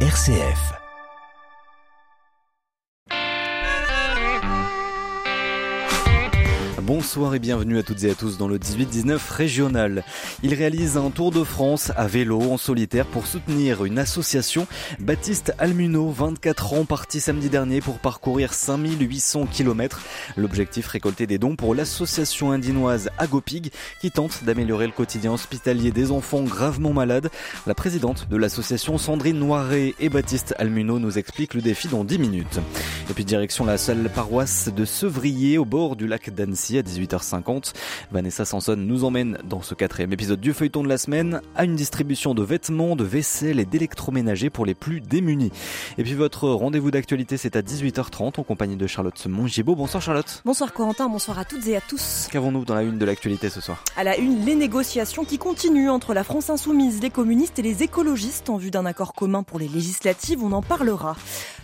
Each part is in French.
RCF. Bonsoir et bienvenue à toutes et à tous dans le 18-19 régional. Il réalise un tour de France à vélo en solitaire pour soutenir une association. Baptiste Almuno, 24 ans, parti samedi dernier pour parcourir 5800 km. L'objectif récolter des dons pour l'association indinoise Agopig qui tente d'améliorer le quotidien hospitalier des enfants gravement malades. La présidente de l'association Sandrine Noiret et Baptiste Almuno nous expliquent le défi dans 10 minutes. Et puis direction la seule paroisse de Sevrier au bord du lac d'Annecy à 18h50. Vanessa Sanson nous emmène dans ce quatrième épisode du feuilleton de la semaine à une distribution de vêtements, de vaisselle et d'électroménager pour les plus démunis. Et puis votre rendez-vous d'actualité c'est à 18h30 en compagnie de Charlotte Mongibaud. Bonsoir Charlotte. Bonsoir Corentin, bonsoir à toutes et à tous. Qu'avons-nous dans la une de l'actualité ce soir? À la une, les négociations qui continuent entre la France insoumise, les communistes et les écologistes en vue d'un accord commun pour les législatives, on en parlera.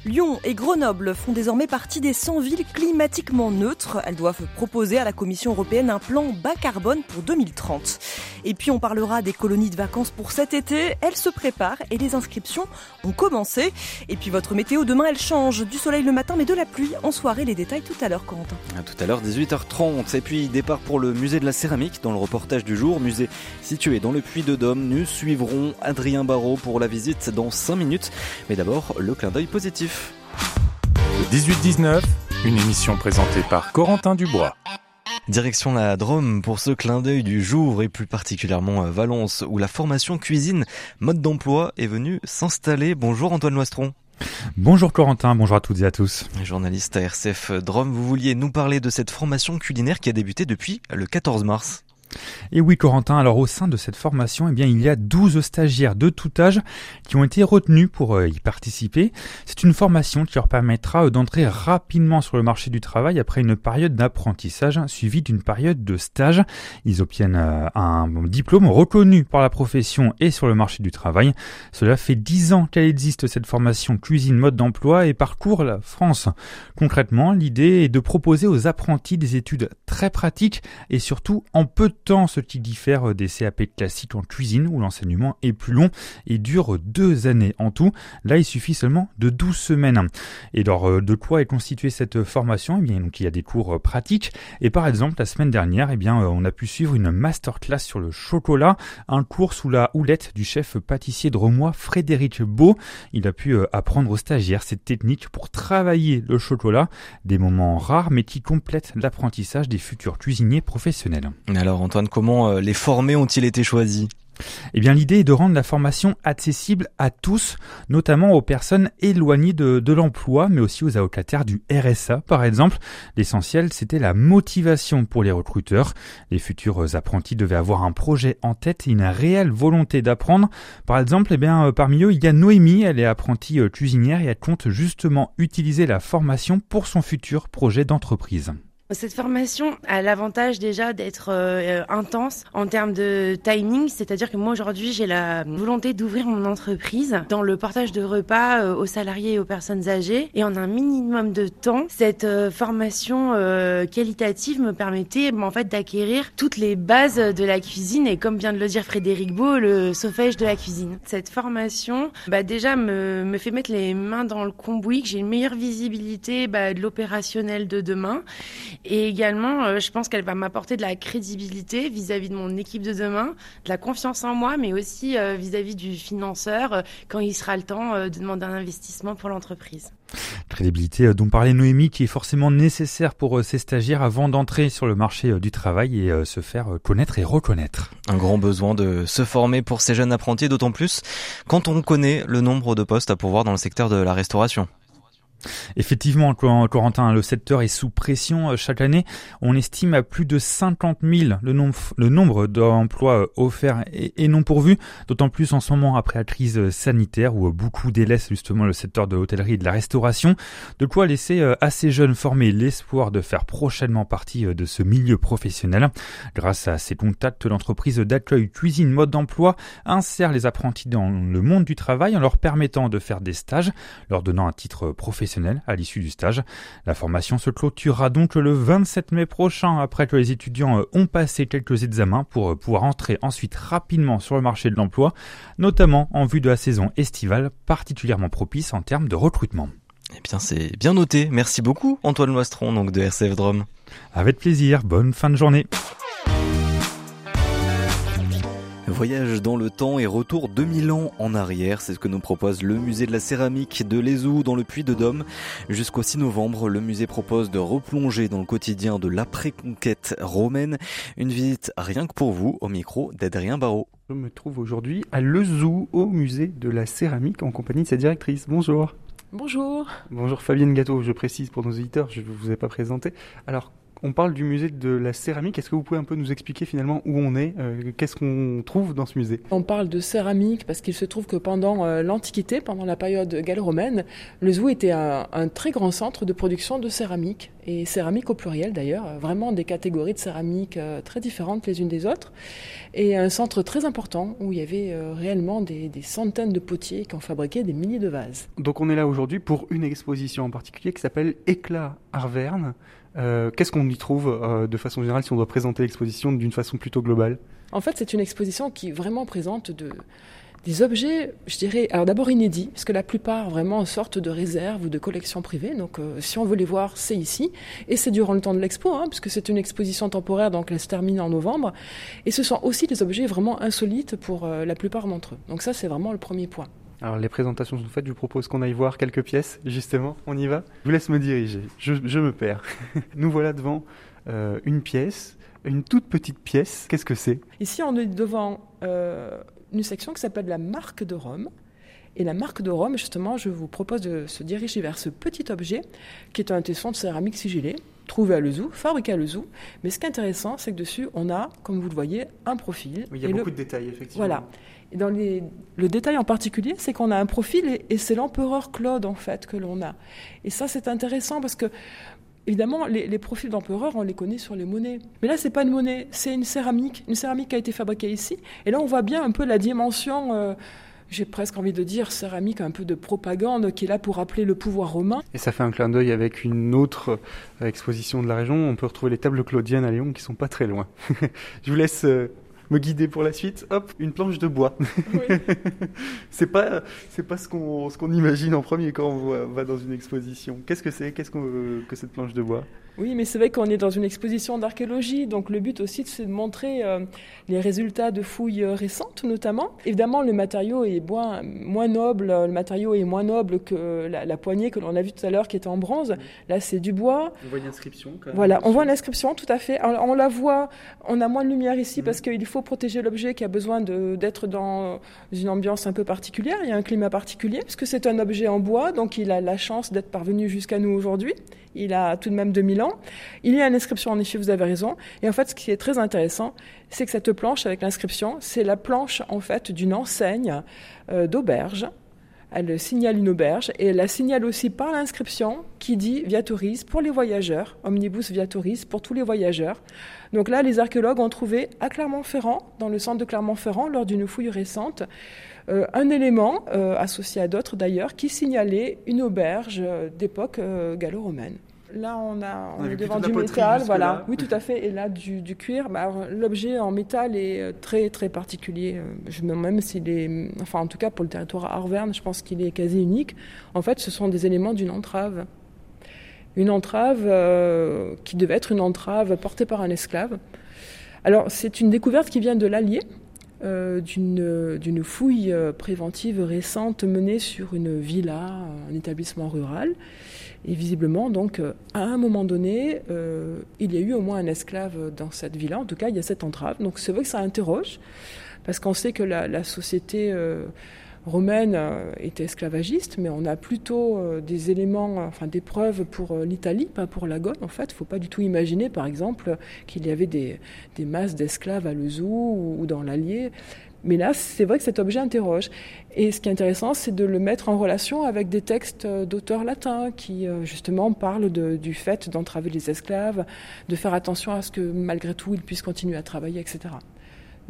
Lyon et Grenoble font désormais partie des 100 villes climatiquement neutres. Elles doivent proposer à la Commission européenne un plan bas carbone pour 2030. Et puis on parlera des colonies de vacances pour cet été. Elles se préparent et les inscriptions ont commencé. Et puis votre météo demain, elle change. Du soleil le matin mais de la pluie en soirée. Les détails tout à l'heure, Corentin. À tout à l'heure, 18h30. Et puis départ pour le musée de la céramique dans le reportage du jour. Musée situé dans le Puy de Dôme. Nous suivrons Adrien Barrault pour la visite dans 5 minutes. Mais d'abord, le clin d'œil positif. 18-19, une émission présentée par Corentin Dubois. Direction la Drôme pour ce clin d'œil du jour et plus particulièrement Valence où la formation cuisine mode d'emploi est venue s'installer. Bonjour Antoine Loistron. Bonjour Corentin, bonjour à toutes et à tous. Journaliste à RCF Drôme, vous vouliez nous parler de cette formation culinaire qui a débuté depuis le 14 mars. Et oui, Corentin, alors au sein de cette formation, eh bien, il y a 12 stagiaires de tout âge qui ont été retenus pour euh, y participer. C'est une formation qui leur permettra euh, d'entrer rapidement sur le marché du travail après une période d'apprentissage suivie d'une période de stage. Ils obtiennent euh, un diplôme reconnu par la profession et sur le marché du travail. Cela fait 10 ans qu'elle existe cette formation cuisine mode d'emploi et parcourt la France. Concrètement, l'idée est de proposer aux apprentis des études très pratiques et surtout en peu de temps, ce qui diffère des CAP classiques en cuisine où l'enseignement est plus long et dure deux années en tout. Là, il suffit seulement de 12 semaines. Et alors, euh, de quoi est constituée cette formation? Eh bien, donc, il y a des cours euh, pratiques. Et par exemple, la semaine dernière, eh bien, euh, on a pu suivre une masterclass sur le chocolat, un cours sous la houlette du chef pâtissier dromois Frédéric Beau. Il a pu apprendre aux stagiaires cette technique pour travailler le chocolat, des moments rares mais qui complètent l'apprentissage des futurs cuisiniers professionnels. Antoine, comment euh, les formés ont-ils été choisis? Eh bien, l'idée est de rendre la formation accessible à tous, notamment aux personnes éloignées de, l'emploi, mais aussi aux allocataires du RSA, par exemple. L'essentiel, c'était la motivation pour les recruteurs. Les futurs apprentis devaient avoir un projet en tête et une réelle volonté d'apprendre. Par exemple, eh bien, euh, parmi eux, il y a Noémie, elle est apprentie euh, cuisinière et elle compte justement utiliser la formation pour son futur projet d'entreprise. Cette formation a l'avantage déjà d'être euh, intense en termes de timing, c'est-à-dire que moi aujourd'hui j'ai la volonté d'ouvrir mon entreprise dans le partage de repas euh, aux salariés et aux personnes âgées. Et en un minimum de temps, cette euh, formation qualitative me permettait en fait d'acquérir toutes les bases de la cuisine. Et comme vient de le dire Frédéric Beau, le sauvage de la cuisine. Cette formation bah, déjà me, me fait mettre les mains dans le cambouis, que j'ai une meilleure visibilité bah, de l'opérationnel de demain et également, euh, je pense qu'elle va m'apporter de la crédibilité vis-à-vis de mon équipe de demain, de la confiance en moi, mais aussi euh, vis-à-vis du financeur euh, quand il sera le temps de demander un investissement pour l'entreprise. Crédibilité dont parlait Noémie qui est forcément nécessaire pour ces stagiaires avant d'entrer sur le marché du travail et se faire connaître et reconnaître. Un grand besoin de se former pour ces jeunes apprentis, d'autant plus quand on connaît le nombre de postes à pourvoir dans le secteur de la restauration. Effectivement, Corentin, le secteur est sous pression euh, chaque année. On estime à plus de 50 000 le nombre, d'emplois euh, offerts et, non pourvus, d'autant plus en ce moment après la crise euh, sanitaire où beaucoup délaissent justement le secteur de l'hôtellerie et de la restauration. De quoi laisser à ces jeunes formés l'espoir de faire prochainement partie de ce milieu professionnel. Grâce à ces contacts, l'entreprise d'accueil Cuisine Mode d'Emploi insère les apprentis dans le monde du travail en leur permettant de faire des stages, leur donnant un titre professionnel professionnelle à l'issue du stage. La formation se clôturera donc le 27 mai prochain après que les étudiants euh, ont passé quelques examens pour euh, pouvoir entrer ensuite rapidement sur le marché de l'emploi, notamment en vue de la saison estivale particulièrement propice en termes de recrutement. Eh bien, c'est bien noté. Merci beaucoup, Antoine Loistron, donc de RCF Drôme. Avec plaisir. Bonne fin de journée. Voyage dans le temps et retour 2000 ans en arrière, c'est ce que nous propose le musée de la céramique de Lézou dans le Puy de Dôme. Jusqu'au 6 novembre, le musée propose de replonger dans le quotidien de l'après-conquête romaine. Une visite rien que pour vous au micro d'Adrien Barrault. Je me trouve aujourd'hui à Lezou, au musée de la céramique, en compagnie de sa directrice. Bonjour. Bonjour. Bonjour Fabienne Gâteau, je précise pour nos auditeurs, je ne vous ai pas présenté. Alors, on parle du musée de la céramique. Est-ce que vous pouvez un peu nous expliquer finalement où on est euh, Qu'est-ce qu'on trouve dans ce musée? On parle de céramique parce qu'il se trouve que pendant euh, l'Antiquité, pendant la période gallo-romaine, le Zou était un, très grand centre de production de céramique. Et céramique au pluriel d'ailleurs, vraiment des catégories de céramique euh, très différentes les unes des autres. Et un centre très important où il y avait réellement des, des centaines de potiers qui ont fabriqué des milliers de vases. Donc on est là aujourd'hui pour une exposition en particulier qui s'appelle Éclat Arverne. Euh, qu'est-ce qu'on y trouve euh, de façon générale si on doit présenter l'exposition d'une façon plutôt globale? En fait, c'est une exposition qui vraiment présente de, des objets, je dirais, alors d'abord inédits, parce que la plupart vraiment sortent de réserves ou de collections privées. Donc, euh, si on veut les voir, c'est ici. Et c'est durant le temps de l'expo, hein, puisque c'est une exposition temporaire, donc elle se termine en novembre. Et ce sont aussi des objets vraiment insolites pour la plupart d'entre eux. Donc ça, c'est vraiment le premier point. Alors les présentations sont faites, je vous propose qu'on aille voir quelques pièces, justement, on y va? Je vous laisse me diriger, je, me perds. Nous voilà devant euh, une pièce, une toute petite pièce, qu'est-ce que c'est? Ici on est devant euh, une section qui s'appelle la marque de Rome. Et la marque de Rome, justement, je vous propose de se diriger vers ce petit objet qui est un tesson de céramique sigillé, trouvé à Lezou, fabriqué à Lezou. Mais ce qui est intéressant, c'est que dessus, on a, comme vous le voyez, un profil. il y a beaucoup de détails, effectivement. Voilà. Dans le détail en particulier, c'est qu'on a un profil et, c'est l'empereur Claude en fait que l'on a. Et ça, c'est intéressant parce que Évidemment, les, profils d'empereurs, on les connaît sur les monnaies. Mais là, c'est pas une monnaie, c'est une céramique, une céramique qui a été fabriquée ici. Et là, on voit bien un peu la dimension, euh, j'ai presque envie de dire céramique, un peu de propagande qui est là pour rappeler le pouvoir romain. Et ça fait un clin d'œil avec une autre euh, exposition de la région. On peut retrouver les tables claudiennes à Lyon qui sont pas très loin. Je vous laisse euh, me guider pour la suite, hop, une planche de bois. Oui. c'est pas, c'est pas ce qu'on, ce qu'on imagine en premier quand on va dans une exposition. Qu'est-ce que c'est, qu'est-ce que cette planche de bois? Oui, mais c'est vrai qu'on est dans une exposition d'archéologie, donc le but aussi c'est de montrer euh, les résultats de fouilles euh, récentes notamment. Évidemment, le matériau est moins, moins noble, le matériau est moins noble que la, poignée que l'on a vue tout à l'heure qui était en bronze. Là, c'est du bois. On voit une inscription. voilà, on voit l'inscription, tout à fait. on la voit, on a moins de lumière ici mhm. parce qu'il faut protéger l'objet qui a besoin d'être dans une ambiance un peu particulière. Il y a un climat particulier puisque c'est un objet en bois, donc il a la chance d'être parvenu jusqu'à nous aujourd'hui. Il a tout de même 2000 ans. Il y a une inscription, en effet, vous avez raison. Et en fait, ce qui est très intéressant, c'est que cette planche avec l'inscription, c'est la planche, en fait, d'une enseigne euh, d'auberge. Elle signale une auberge et elle la signale aussi par l'inscription qui dit Viatoris pour les voyageurs, omnibus Viatoris pour tous les voyageurs. Donc là, les archéologues ont trouvé à Clermont-Ferrand, dans le centre de Clermont-Ferrand, lors d'une fouille récente, euh, un élément, euh, associé à d'autres d'ailleurs, qui signalait une auberge euh, d'époque gallo-romaine. Là, on, a, on, est devant du métal, voilà. Oui, tout à fait. Et là, du, cuir. Bah, l'objet en métal est très, très particulier. Je me même s'il est, enfin, en tout cas pour le territoire Arverne, je pense qu'il est quasi unique. En fait, ce sont des éléments d'une entrave. Une entrave qui devait être une entrave portée par un esclave. Alors, c'est une découverte qui vient de l'Allier, d'une fouille euh, préventive récente menée sur une villa, un établissement rural. Et visiblement, donc, euh, à un moment donné, il y a eu au moins un esclave dans cette villa. En tout cas, il y a cette entrave. Donc, c'est vrai que ça interroge, parce qu'on sait que la société romaine euh, était esclavagiste, mais on a plutôt euh, des éléments, enfin des preuves pour euh, l'Italie, pas pour la Gaule en fait. Il ne faut pas du tout imaginer, par exemple, qu'il y avait des, masses d'esclaves à Lezou ou, dans l'Allier. Mais là, c'est vrai que cet objet interroge. Et ce qui est intéressant, c'est de le mettre en relation avec des textes d'auteurs latins qui, justement, parlent du fait d'entraver les esclaves, de faire attention à ce que, malgré tout, ils puissent continuer à travailler, etc.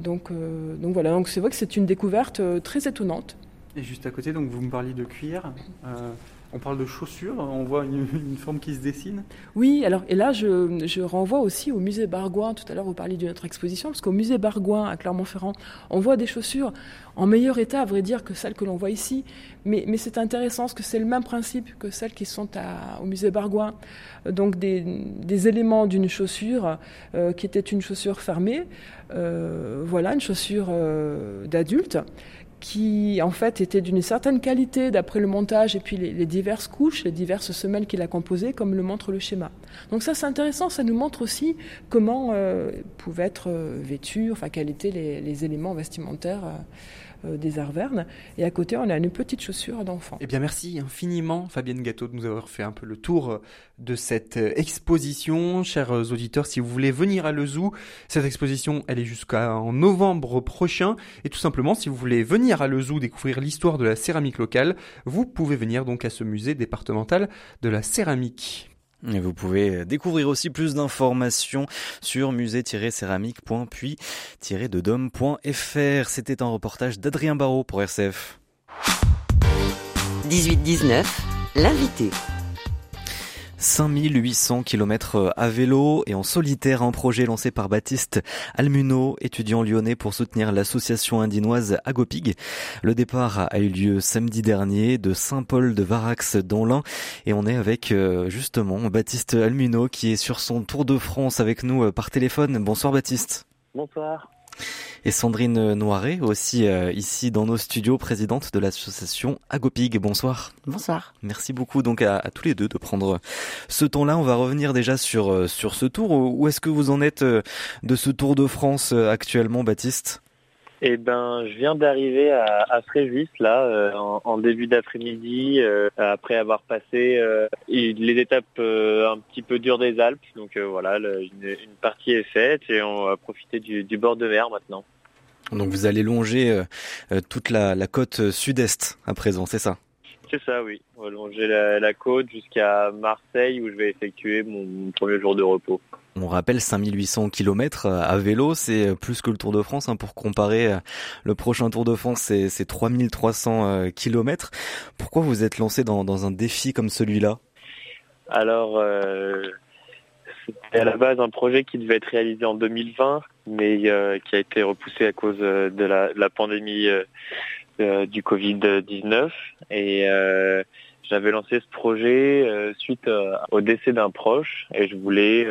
Donc, euh, donc voilà, donc c'est vrai que c'est une découverte euh, très étonnante. Et juste à côté, donc vous me parliez de cuir. Euh, On parle de chaussures, on voit une, forme qui se dessine. Oui, alors et là je, je renvoie aussi au musée Bargoin. Tout à l'heure vous parliez d'une autre exposition, parce qu'au musée Bargoin à Clermont-Ferrand, on voit des chaussures en meilleur état, à vrai dire, que celles que l'on voit ici. Mais, mais c'est intéressant, parce que c'est le même principe que celles qui sont à, au musée Bargoin. Donc des, des éléments d'une chaussure euh, qui était une chaussure fermée, voilà, une chaussure euh, d'adulte qui en fait était d'une certaine qualité d'après le montage et puis les, diverses couches, les diverses semelles qu'il a composées, comme le montre le schéma. Donc ça c'est intéressant, ça nous montre aussi comment euh, pouvaient être euh, vêtus, enfin quels étaient les, éléments vestimentaires. Euh, euh, des Arvernes. Et à côté, on a une petite chaussure d'enfant. Eh bien, merci infiniment, Fabienne Gâteau, de nous avoir fait un peu le tour de cette euh, exposition. Chers euh, auditeurs, si vous voulez venir à Le Zoo, cette exposition, elle est jusqu'en novembre prochain. Et tout simplement, si vous voulez venir à Le Zoo découvrir l'histoire de la céramique locale, vous pouvez venir donc à ce musée départemental de la céramique. Vous pouvez découvrir aussi plus d'informations sur musée-céramique.puis-dedom.fr. C'était un reportage d'Adrien Barrault pour RCF. 18-19, l'invité. 5800 km à vélo et en solitaire, un projet lancé par Baptiste Almuno, étudiant lyonnais pour soutenir l'association indinoise Agopig. Le départ a eu lieu samedi dernier de Saint-Paul de Varax dans l'Ain et on est avec euh, justement Baptiste Almuno qui est sur son tour de France avec nous euh, par téléphone. Bonsoir Baptiste. Bonsoir et Sandrine Noiret, aussi euh, ici dans nos studios, présidente de l'association Agopig. Bonsoir. Bonsoir. Merci beaucoup donc à, tous les deux de prendre ce temps-là. On va revenir déjà sur, euh, sur ce tour. Où est-ce que vous en êtes euh, de ce Tour de France actuellement, Baptiste? Eh ben, je viens d'arriver à, à, Fréjus là en, début d'après-midi après avoir passé les étapes un petit peu dures des Alpes. Donc voilà, une, partie est faite et on va profiter du, du bord de mer maintenant. Donc vous allez longer euh, euh, toute la, côte sud-est à présent, c'est ça? C'est ça, oui. On va longer la, côte jusqu'à Marseille où je vais effectuer mon, premier jour de repos. On rappelle 5800 km à vélo, c'est plus que le Tour de France. Hein, pour comparer, le prochain Tour de France, c'est 3300 km. Pourquoi vous êtes lancé dans, un défi comme celui-là? Alors, euh, c'était à la base un projet qui devait être réalisé en 2020 mais euh, qui a été repoussé à cause euh, de la, pandémie euh, du Covid-19. Et j'avais lancé ce projet suite au décès d'un proche et je voulais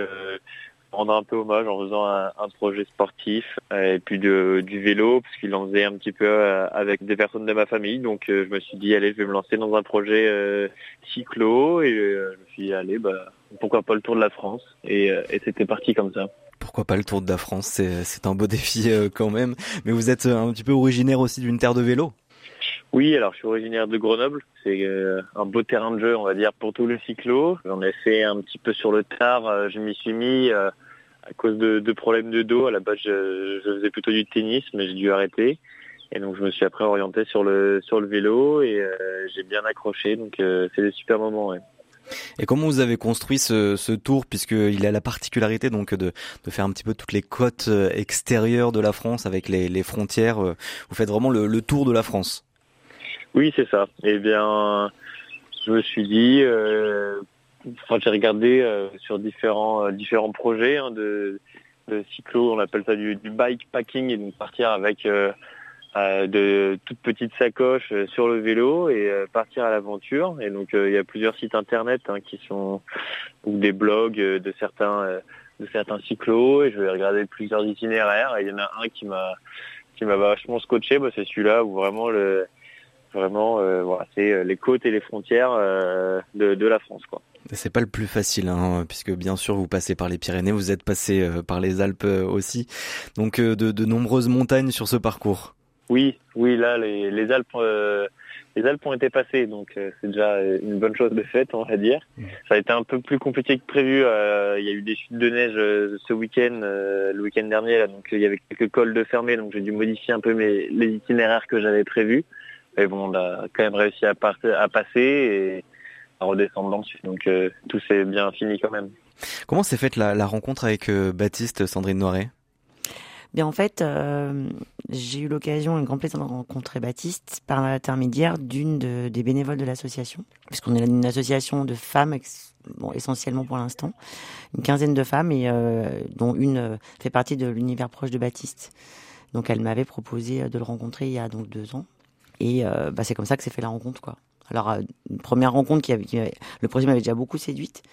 rendre un peu hommage en faisant un, projet sportif et puis du vélo parce qu'il en faisait un petit peu avec des personnes de ma famille. Donc je me suis dit allez je vais me lancer dans un projet cyclo et je me suis dit allez bah pourquoi pas le tour de la France et, c'était parti comme ça. Pourquoi pas le Tour de la France C'est un beau défi euh, quand même. Mais vous êtes euh, un petit peu originaire aussi d'une terre de vélo? Oui, alors je suis originaire de Grenoble. C'est euh, un beau terrain de jeu, on va dire, pour tous les cyclos. J'en ai fait un petit peu sur le tard. Je m'y suis mis à cause de, problèmes de dos. À la base, je, faisais plutôt du tennis, mais j'ai dû arrêter. Et donc, je me suis après orienté sur le sur le vélo et j'ai bien accroché. Donc, c'est des super moments. Et comment vous avez construit ce, ce tour, puisqu'il a la particularité donc de, de, faire un petit peu toutes les côtes euh, extérieures de la France avec les, les frontières. Euh, vous faites vraiment le, le tour de la France. Oui, c'est ça. Eh bien, je me suis dit, euh, enfin, j'ai regardé euh, sur différents différents projets hein, de, de cyclo, on appelle ça du, bike packing, et donc partir avec euh, de toutes petites sacoches euh, sur le vélo et euh, partir à l'aventure. Et donc il y a plusieurs sites internet hein, qui sont ou des blogs de certains de certains cyclos et je vais regarder plusieurs itinéraires. Et il y en a un qui m'a qui m'a vachement scotché, bah, c'est celui-là où vraiment le vraiment voilà, c'est les côtes et les frontières de, de la France quoi. C'est pas le plus facile, hein, puisque bien sûr vous passez par les Pyrénées, vous êtes passé par les Alpes aussi, donc de, de nombreuses montagnes sur ce parcours. Oui, oui, là, les, les Alpes, euh, les Alpes ont été passées, donc euh, c'est déjà une bonne chose de fait, on va dire. Mmh. Ça a été un peu plus compliqué que prévu. Euh, il y a eu des chutes de neige ce week-end, le week-end dernier, là, donc il y avait quelques cols de fermés, donc j'ai dû modifier un peu mes, les itinéraires que j'avais prévus. Mais bon, on a quand même réussi à, à passer et à redescendre dessus, donc tout s'est bien fini quand même. Comment s'est faite la, la rencontre avec Baptiste Sandrine Noiret? Bien en fait, euh, j'ai eu l'occasion, un grand plaisir de rencontrer Baptiste par l'intermédiaire d'une de, des bénévoles de l'association, puisqu'on est une association de femmes, bon, essentiellement pour l'instant, une quinzaine de femmes, et euh, dont une euh, fait partie de l'univers proche de Baptiste. Donc elle m'avait proposé de le rencontrer il y a donc deux ans, et euh, bah, c'est comme ça que s'est fait la rencontre, quoi. Alors, euh, une première rencontre qui avait, le projet m'avait déjà beaucoup séduite.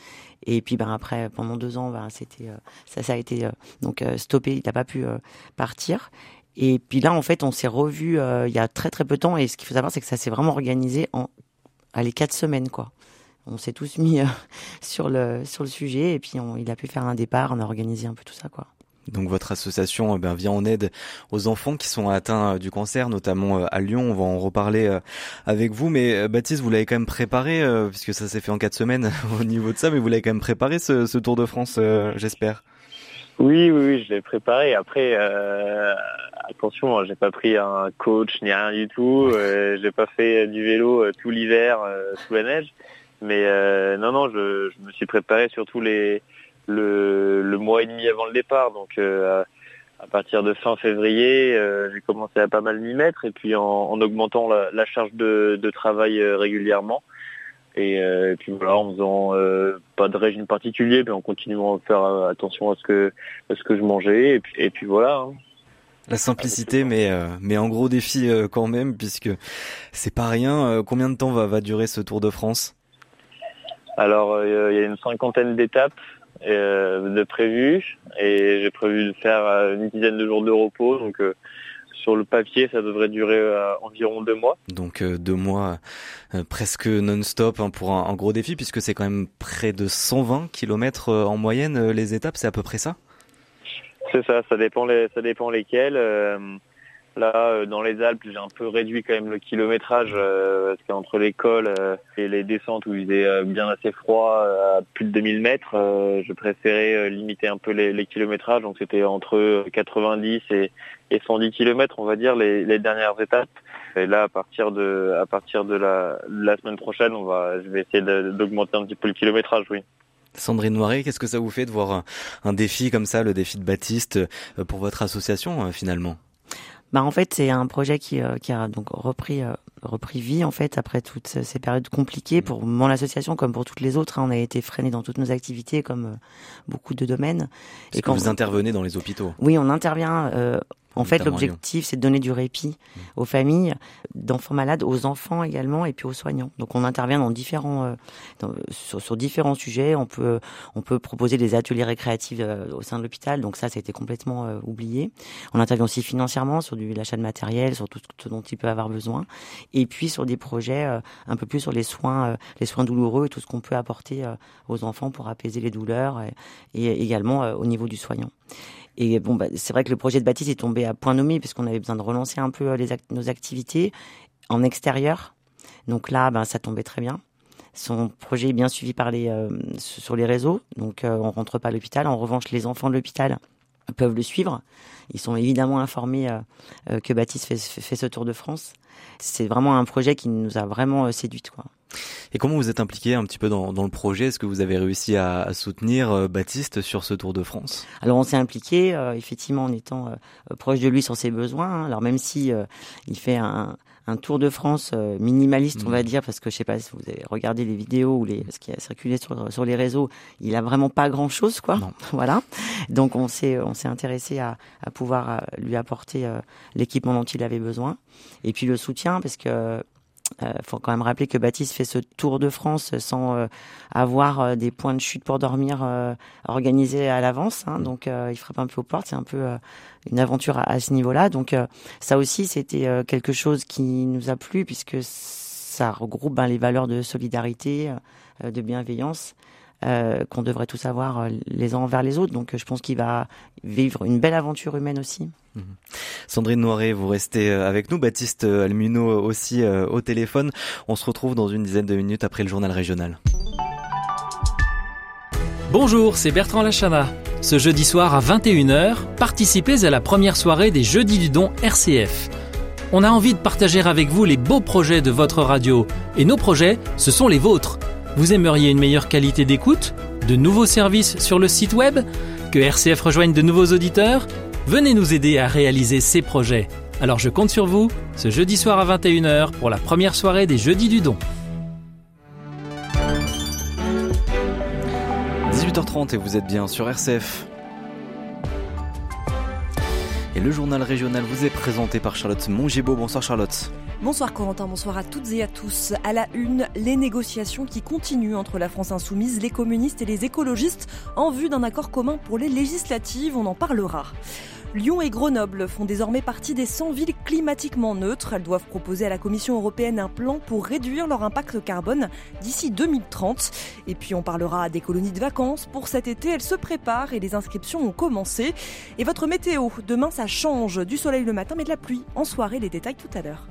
Et puis, ben après, pendant deux ans, ben, c'était, euh, ça, a été donc stoppé. Il n'a pas pu partir. Et puis là, en fait, on s'est revu il y a très très peu de temps. Et ce qu'il faut savoir, c'est que ça s'est vraiment organisé en, allez, quatre semaines, quoi. On s'est tous mis sur le sur le sujet. Et puis, il a pu faire un départ. On a organisé un peu tout ça, quoi. Donc votre association eh vient en aide aux enfants qui sont atteints euh, du cancer, notamment euh, à Lyon. On va en reparler euh, avec vous. Mais Baptiste, vous l'avez quand même préparé, puisque ça s'est fait en quatre semaines au niveau de ça, mais vous l'avez quand même préparé ce, ce Tour de France, j'espère? Oui, oui, oui, je l'ai préparé. Après, euh, attention, hein, j'ai pas pris un coach ni rien du tout. Euh, j'ai pas fait du vélo tout l'hiver sous la neige. Mais non, non, je, je, me suis préparé surtout les le, le, mois et demi avant le départ. Donc euh, à, partir de fin février, euh, j'ai commencé à pas mal m'y mettre et puis en, en augmentant la, la, charge de, de travail euh, régulièrement. Et, et, puis voilà, en faisant pas de régime particulier, mais en continuant à faire attention à ce que à ce que je mangeais. Et puis, et puis voilà. Hein. La simplicité, mais mais en gros défi quand même, puisque c'est pas rien. combien de temps va, va durer ce Tour de France? Alors, il y a une cinquantaine d'étapes. Euh, de prévu. Et j'ai prévu de faire euh, une dizaine de jours de repos. Donc euh, sur le papier, ça devrait durer environ deux mois. Donc deux mois presque non-stop hein, pour un, gros défi, puisque c'est quand même près de 120 km en moyenne les étapes, c'est à peu près ça? C'est ça, ça dépend, les, ça dépend lesquelles. Là, euh, dans les Alpes, j'ai un peu réduit quand même le kilométrage euh, parce qu'entre l'école euh, et les descentes où il faisait bien assez froid, à plus de 2000 mètres, je préférais limiter un peu les, kilométrages. Donc c'était entre 90 et, 110 km, on va dire, les, dernières étapes. Et là, à partir de, à partir de la, semaine prochaine, on va, je vais essayer d'augmenter un petit peu le kilométrage, oui. Sandrine Noiret, qu'est-ce que ça vous fait de voir un défi comme ça, le défi de Baptiste, pour votre association finalement? Bah en fait c'est un projet qui, euh, qui a donc repris euh, repris vie en fait après toutes ces périodes compliquées pour mon association comme pour toutes les autres. Hein, on a été freiné dans toutes nos activités comme euh, beaucoup de domaines. et quand vous intervenez dans les hôpitaux. Oui, on intervient en fait, l'objectif, c'est de donner du répit mmh. aux familles d'enfants malades, aux enfants également, et puis aux soignants. Donc, on intervient dans différents, euh, dans, sur, sur, différents sujets. On peut, on peut proposer des ateliers récréatifs euh, au sein de l'hôpital. Donc, ça, ça a été complètement euh, oublié. On intervient aussi financièrement sur du l'achat de matériel, sur tout ce dont il peut avoir besoin, et puis sur des projets un peu plus sur les soins, les soins douloureux et tout ce qu'on peut apporter aux enfants pour apaiser les douleurs, et, et également au niveau du soignant. Et bon, bah, c'est vrai que le projet de Baptiste est tombé point nommé puisqu'on avait besoin de relancer un peu euh, nos activités en extérieur. Donc là, ben, ça tombait très bien. Son projet est bien suivi euh, sur les réseaux, donc euh, on rentre pas à l'hôpital. En revanche, les enfants de l'hôpital peuvent le suivre. Ils sont évidemment informés que Baptiste fait, fait, ce Tour de France. C'est vraiment un projet qui nous a vraiment séduite. Quoi. Et comment vous êtes impliqué un petit peu dans, dans le projet? Est-ce que vous avez réussi à, à soutenir euh, Baptiste sur ce Tour de France? Alors on s'est impliqué euh, effectivement en étant euh, proche de lui sur ses besoins. Hein. Alors même si il fait un, un Tour de France minimaliste, on va mmh. dire, parce que je sais pas si vous avez regardé les vidéos ou les, ce qui a circulé sur, sur les réseaux, il a vraiment pas grand chose, quoi. Non. voilà. Donc on s'est on s'est intéressé à, à pouvoir lui apporter l'équipement dont il avait besoin, et puis le soutien, parce que euh, faut quand même rappeler que Baptiste fait ce tour de France sans euh, avoir euh, des points de chute pour dormir organisés à l'avance. Hein, donc il frappe un peu aux portes. C'est un peu une aventure à, ce niveau-là. Donc ça aussi, c'était quelque chose qui nous a plu puisque ça regroupe ben, les valeurs de solidarité, de bienveillance euh, qu'on devrait tous avoir euh, les uns envers les autres. Donc je pense qu'il va vivre une belle aventure humaine aussi. Mhm. Sandrine Noiret, vous restez euh, avec nous. Baptiste Almuno aussi au téléphone. On se retrouve dans une dizaine de minutes après le journal régional. Bonjour, c'est Bertrand Lachana. Ce jeudi soir à 21h, participez à la première soirée des Jeudis du Don RCF. On a envie de partager avec vous les beaux projets de votre radio. Et nos projets, ce sont les vôtres. Vous aimeriez une meilleure qualité d'écoute De nouveaux services sur le site web Que RCF rejoigne de nouveaux auditeurs? Venez nous aider à réaliser ces projets. Alors je compte sur vous, ce jeudi soir à 21h pour la première soirée des Jeudis du Don. 18h30 et vous êtes bien sur RCF. Et le journal régional vous est présenté par Charlotte Mongibaud. Bonsoir Charlotte. Bonsoir Corentin, bonsoir à toutes et à tous. À la une, les négociations qui continuent entre la France insoumise, les communistes et les écologistes en vue d'un accord commun pour les législatives, on en parlera. Lyon et Grenoble font désormais partie des 100 villes climatiquement neutres. Elles doivent proposer à la Commission européenne un plan pour réduire leur impact carbone d'ici 2030. Et puis on parlera des colonies de vacances. Pour cet été, elles se préparent et les inscriptions ont commencé. Et votre météo, demain ça change. Du soleil le matin mais de la pluie en soirée. Les détails tout à l'heure.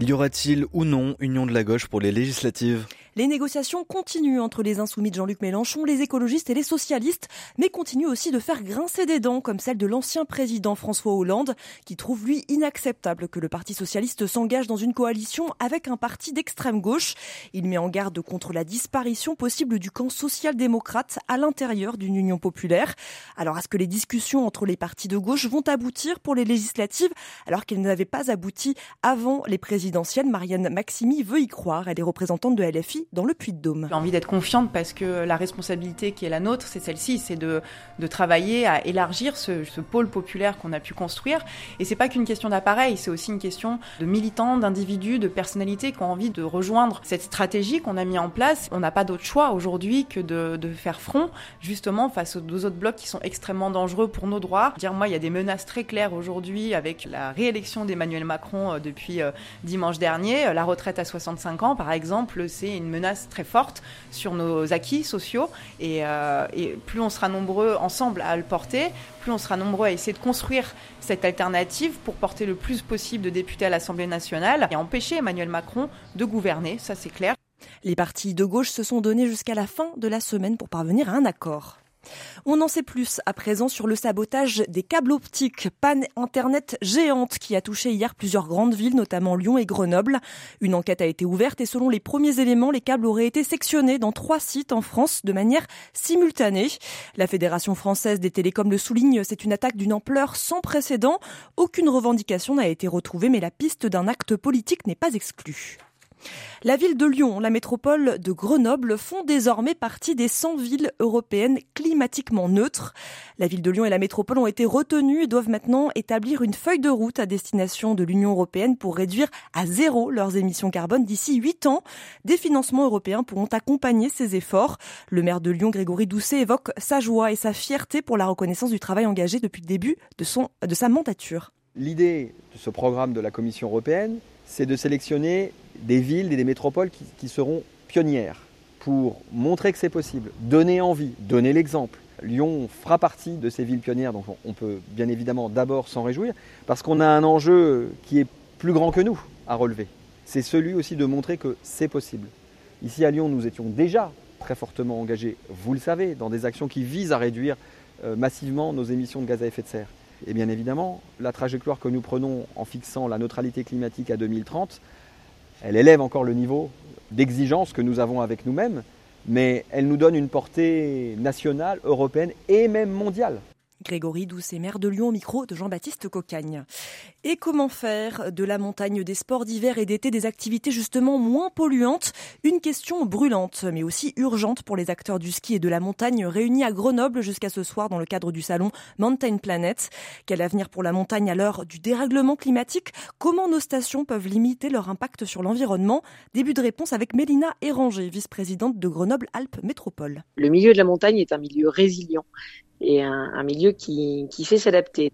Y aura-t-il ou non union de la gauche pour les législatives? Les négociations continuent entre les insoumis de Jean-Luc Mélenchon, les écologistes et les socialistes, mais continuent aussi de faire grincer des dents, comme celle de l'ancien président François Hollande, qui trouve lui inacceptable que le Parti socialiste s'engage dans une coalition avec un parti d'extrême gauche. Il met en garde contre la disparition possible du camp social-démocrate à l'intérieur d'une union populaire. Alors, est-ce que les discussions entre les partis de gauche vont aboutir pour les législatives, alors qu'elles n'avaient pas abouti avant les présidentielles? Marianne Maximi veut y croire. Elle est représentante de LFI dans le Puy-de-Dôme. J'ai envie d'être confiante parce que la responsabilité qui est la nôtre, c'est celle-ci, c'est de, de travailler à élargir ce, ce pôle populaire qu'on a pu construire. Et c'est pas qu'une question d'appareil, c'est aussi une question de militants, d'individus, de personnalités qui ont envie de rejoindre cette stratégie qu'on a mis en place. On n'a pas d'autre choix aujourd'hui que de, de, faire front justement face aux deux autres blocs qui sont extrêmement dangereux pour nos droits. Dire moi, il y a des menaces très claires aujourd'hui avec la réélection d'Emmanuel Macron euh, depuis euh, dimanche dernier. La retraite à 65 ans, par exemple, c'est une menace très forte sur nos acquis sociaux. Et, euh, et, plus on sera nombreux ensemble à le porter, plus on sera nombreux à essayer de construire cette alternative pour porter le plus possible de députés à l'Assemblée nationale et empêcher Emmanuel Macron de gouverner, ça c'est clair. Les partis de gauche se sont donnés jusqu'à la fin de la semaine pour parvenir à un accord. On en sait plus à présent sur le sabotage des câbles optiques, panne Internet géante qui a touché hier plusieurs grandes villes, notamment Lyon et Grenoble. Une enquête a été ouverte et selon les premiers éléments, les câbles auraient été sectionnés dans trois sites en France de manière simultanée. La Fédération française des télécoms le souligne, c'est une attaque d'une ampleur sans précédent. Aucune revendication n'a été retrouvée, mais la piste d'un acte politique n'est pas exclue. La ville de Lyon, la métropole de Grenoble font désormais partie des 100 villes européennes climatiquement neutres. La ville de Lyon et la métropole ont été retenues et doivent maintenant établir une feuille de route à destination de l'Union européenne pour réduire à zéro leurs émissions carbone d'ici 8 ans. Des financements européens pourront accompagner ces efforts. Le maire de Lyon, Grégory Doucet, évoque sa joie et sa fierté pour la reconnaissance du travail engagé depuis le début de, sa mandature. L'idée de ce programme de la Commission européenne, c'est de sélectionner des villes et des métropoles qui, seront pionnières pour montrer que c'est possible, donner envie, donner l'exemple. Lyon fera partie de ces villes pionnières, donc on peut bien évidemment d'abord s'en réjouir, parce qu'on a un enjeu qui est plus grand que nous à relever. C'est celui aussi de montrer que c'est possible. Ici à Lyon, nous étions déjà très fortement engagés, vous le savez, dans des actions qui visent à réduire euh, massivement nos émissions de gaz à effet de serre. Et bien évidemment, la trajectoire que nous prenons en fixant la neutralité climatique à 2030, elle élève encore le niveau d'exigence que nous avons avec nous-mêmes, mais elle nous donne une portée nationale, européenne et même mondiale. Grégory Doucet, maire de Lyon, au micro de Jean-Baptiste Cocagne. Et comment faire de la montagne des sports d'hiver et d'été des activités justement moins polluantes? Une question brûlante, mais aussi urgente pour les acteurs du ski et de la montagne réunis à Grenoble jusqu'à ce soir dans le cadre du salon Mountain Planet. Quel avenir pour la montagne à l'heure du dérèglement climatique? Comment nos stations peuvent limiter leur impact sur l'environnement? Début de réponse avec Mélina Éranger, vice-présidente de Grenoble-Alpes Métropole. Le milieu de la montagne est un milieu résilient et un, milieu qui, qui sait s'adapter.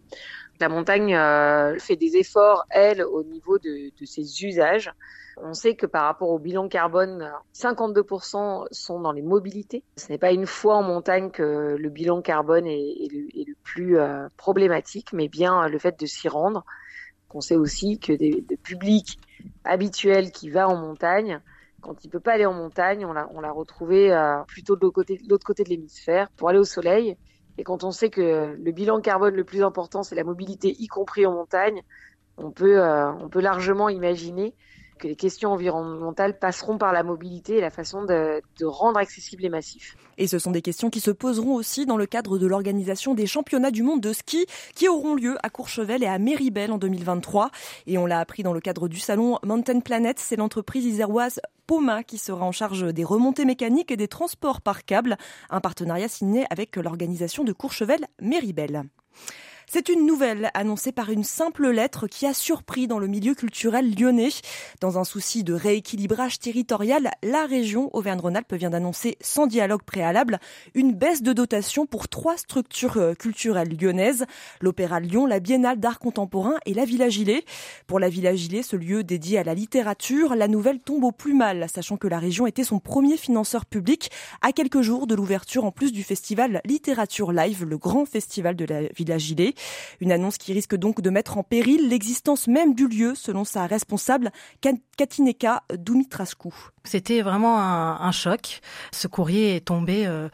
La montagne euh, fait des efforts, elle, au niveau de, ses usages. On sait que par rapport au bilan carbone, 52% sont dans les mobilités. Ce n'est pas une fois en montagne que le bilan carbone est, le, plus euh, problématique, mais bien le fait de s'y rendre. On sait aussi que des, des publics habituels qui va en montagne quand il peut pas aller en montagne, on l'a, retrouvé euh, plutôt de l'autre côté de l'hémisphère pour aller au soleil. Et quand on sait que le bilan carbone le plus important, c'est la mobilité, y compris en montagne, on peut, euh, on peut largement imaginer que les questions environnementales passeront par la mobilité et la façon de, de rendre accessibles les massifs. Et ce sont des questions qui se poseront aussi dans le cadre de l'organisation des championnats du monde de ski qui auront lieu à Courchevel et à Méribel en 2023. Et on l'a appris dans le cadre du salon Mountain Planet, c'est l'entreprise iséroise Poma qui sera en charge des remontées mécaniques et des transports par câble, un partenariat signé avec l'organisation de Courchevel-Méribel. C'est une nouvelle annoncée par une simple lettre qui a surpris dans le milieu culturel lyonnais. Dans un souci de rééquilibrage territorial, la région Auvergne-Rhône-Alpes vient d'annoncer sans dialogue préalable une baisse de dotation pour trois structures euh, culturelles lyonnaises, l'Opéra Lyon, la Biennale d'art contemporain et la Villa Gilet. Pour la Villa Gilet, ce lieu dédié à la littérature, la nouvelle tombe au plus mal, sachant que la région était son premier financeur public à quelques jours de l'ouverture en plus du festival Littérature Live, le grand festival de la Villa Gilet. Une annonce qui risque donc de mettre en péril l'existence même du lieu, selon sa responsable, Katineka Dumitrascu. C'était vraiment un, choc. Ce courrier est tombé euh,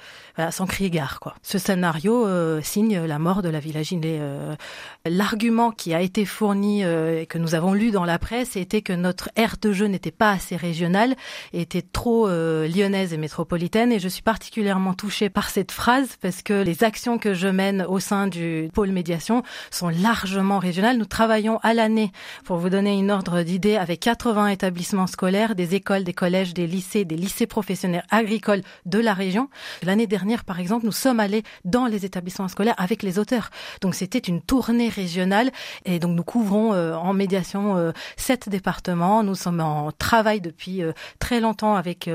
sans crier gare. Ce scénario euh, signe la mort de la villagine. Euh, L'argument qui a été fourni et que nous avons lu dans la presse était que notre aire de jeu n'était pas assez régionale, était trop lyonnaise et métropolitaine. Et je suis particulièrement touchée par cette phrase parce que les actions que je mène au sein du pôle médiation sont largement régionales. Nous travaillons à l'année, pour vous donner une ordre d'idée, avec 80 établissements scolaires, des écoles, des collèges des lycées, des lycées professionnels agricoles de la région. L'année dernière, par exemple, nous sommes allés dans les établissements scolaires avec les auteurs. Donc c'était une tournée régionale et donc nous couvrons euh, en médiation euh, sept départements. Nous sommes en travail depuis euh, très longtemps avec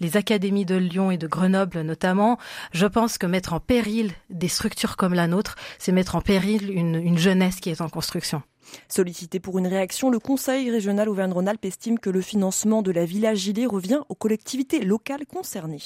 les académies de Lyon et de Grenoble notamment. Je pense que mettre en péril des structures comme la nôtre, c'est mettre en péril une jeunesse qui est en construction. Sollicité pour une réaction, le Conseil régional Auvergne-Rhône-Alpes estime que le financement de la Villa Gilet revient aux collectivités locales concernées.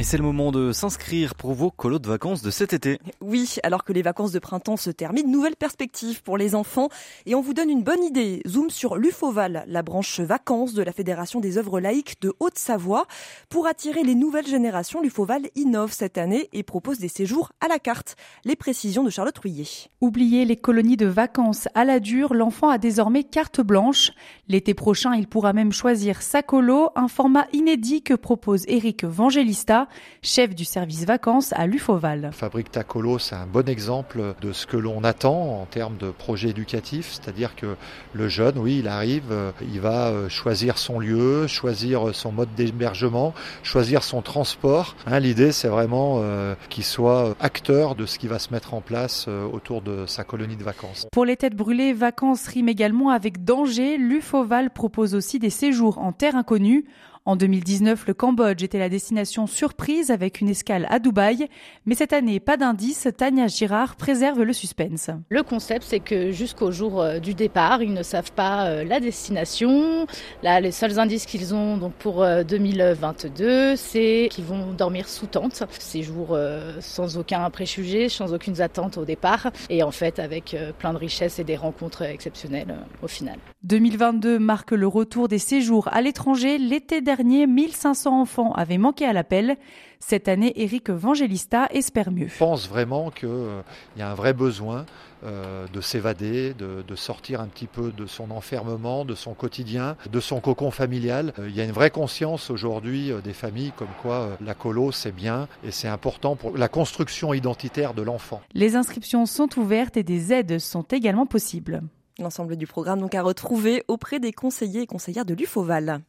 Et c'est le moment de s'inscrire pour vos colos de vacances de cet été. Oui, alors que les vacances de printemps se terminent, nouvelle perspective pour les enfants. Et on vous donne une bonne idée. Zoom sur l'UFOVAL, la branche vacances de la Fédération des œuvres laïques de Haute-Savoie. Pour attirer les nouvelles générations, l'UFOVAL innove cette année et propose des séjours à la carte. Les précisions de Charlotte Rouillet. Oubliez les colonies de vacances à la dure, l'enfant a désormais carte blanche. L'été prochain, il pourra même choisir sa colo, un format inédit que propose Eric Vangelista chef du service vacances à l'UFOVAL. Fabrique Tacolo, c'est un bon exemple de ce que l'on attend en termes de projet éducatif, c'est-à-dire que le jeune, oui, il arrive, euh, il va euh, choisir son lieu, choisir son mode d'hébergement, choisir son transport. Hein, l'idée, c'est vraiment euh, qu'il soit acteur de ce qui va se mettre en place autour de sa colonie de vacances. Pour les têtes brûlées, vacances riment également avec danger. L'UFOVAL propose aussi des séjours en terre inconnue. En 2019, le Cambodge était la destination surprise avec une escale à Dubaï. Mais cette année, pas d'indice, Tania Girard préserve le suspense. Le concept, c'est que jusqu'au jour euh, du départ, ils ne savent pas euh, la destination. Là, les seuls indices qu'ils ont donc pour 2022, euh, c'est qu'ils vont dormir sous tente. Séjour sans aucun préjugé, sans aucune attente au départ. Et en fait, avec plein de richesses et des rencontres exceptionnelles au final. 2022 marque le retour des séjours à l'étranger. L'été dernier, 1500 enfants avaient manqué à l'appel. Cette année, Eric Vangelista espère mieux. Je pense vraiment qu'il euh, y a un vrai besoin euh, de s'évader, de, sortir un petit peu de son enfermement, de son quotidien, de son cocon familial. Euh, il y a une vraie conscience aujourd'hui des familles comme quoi la colo c'est bien et c'est important pour la construction identitaire de l'enfant. Les inscriptions sont ouvertes et des aides sont également possibles. L'ensemble du programme donc à retrouver auprès des conseillers et conseillères de l'UFOVAL.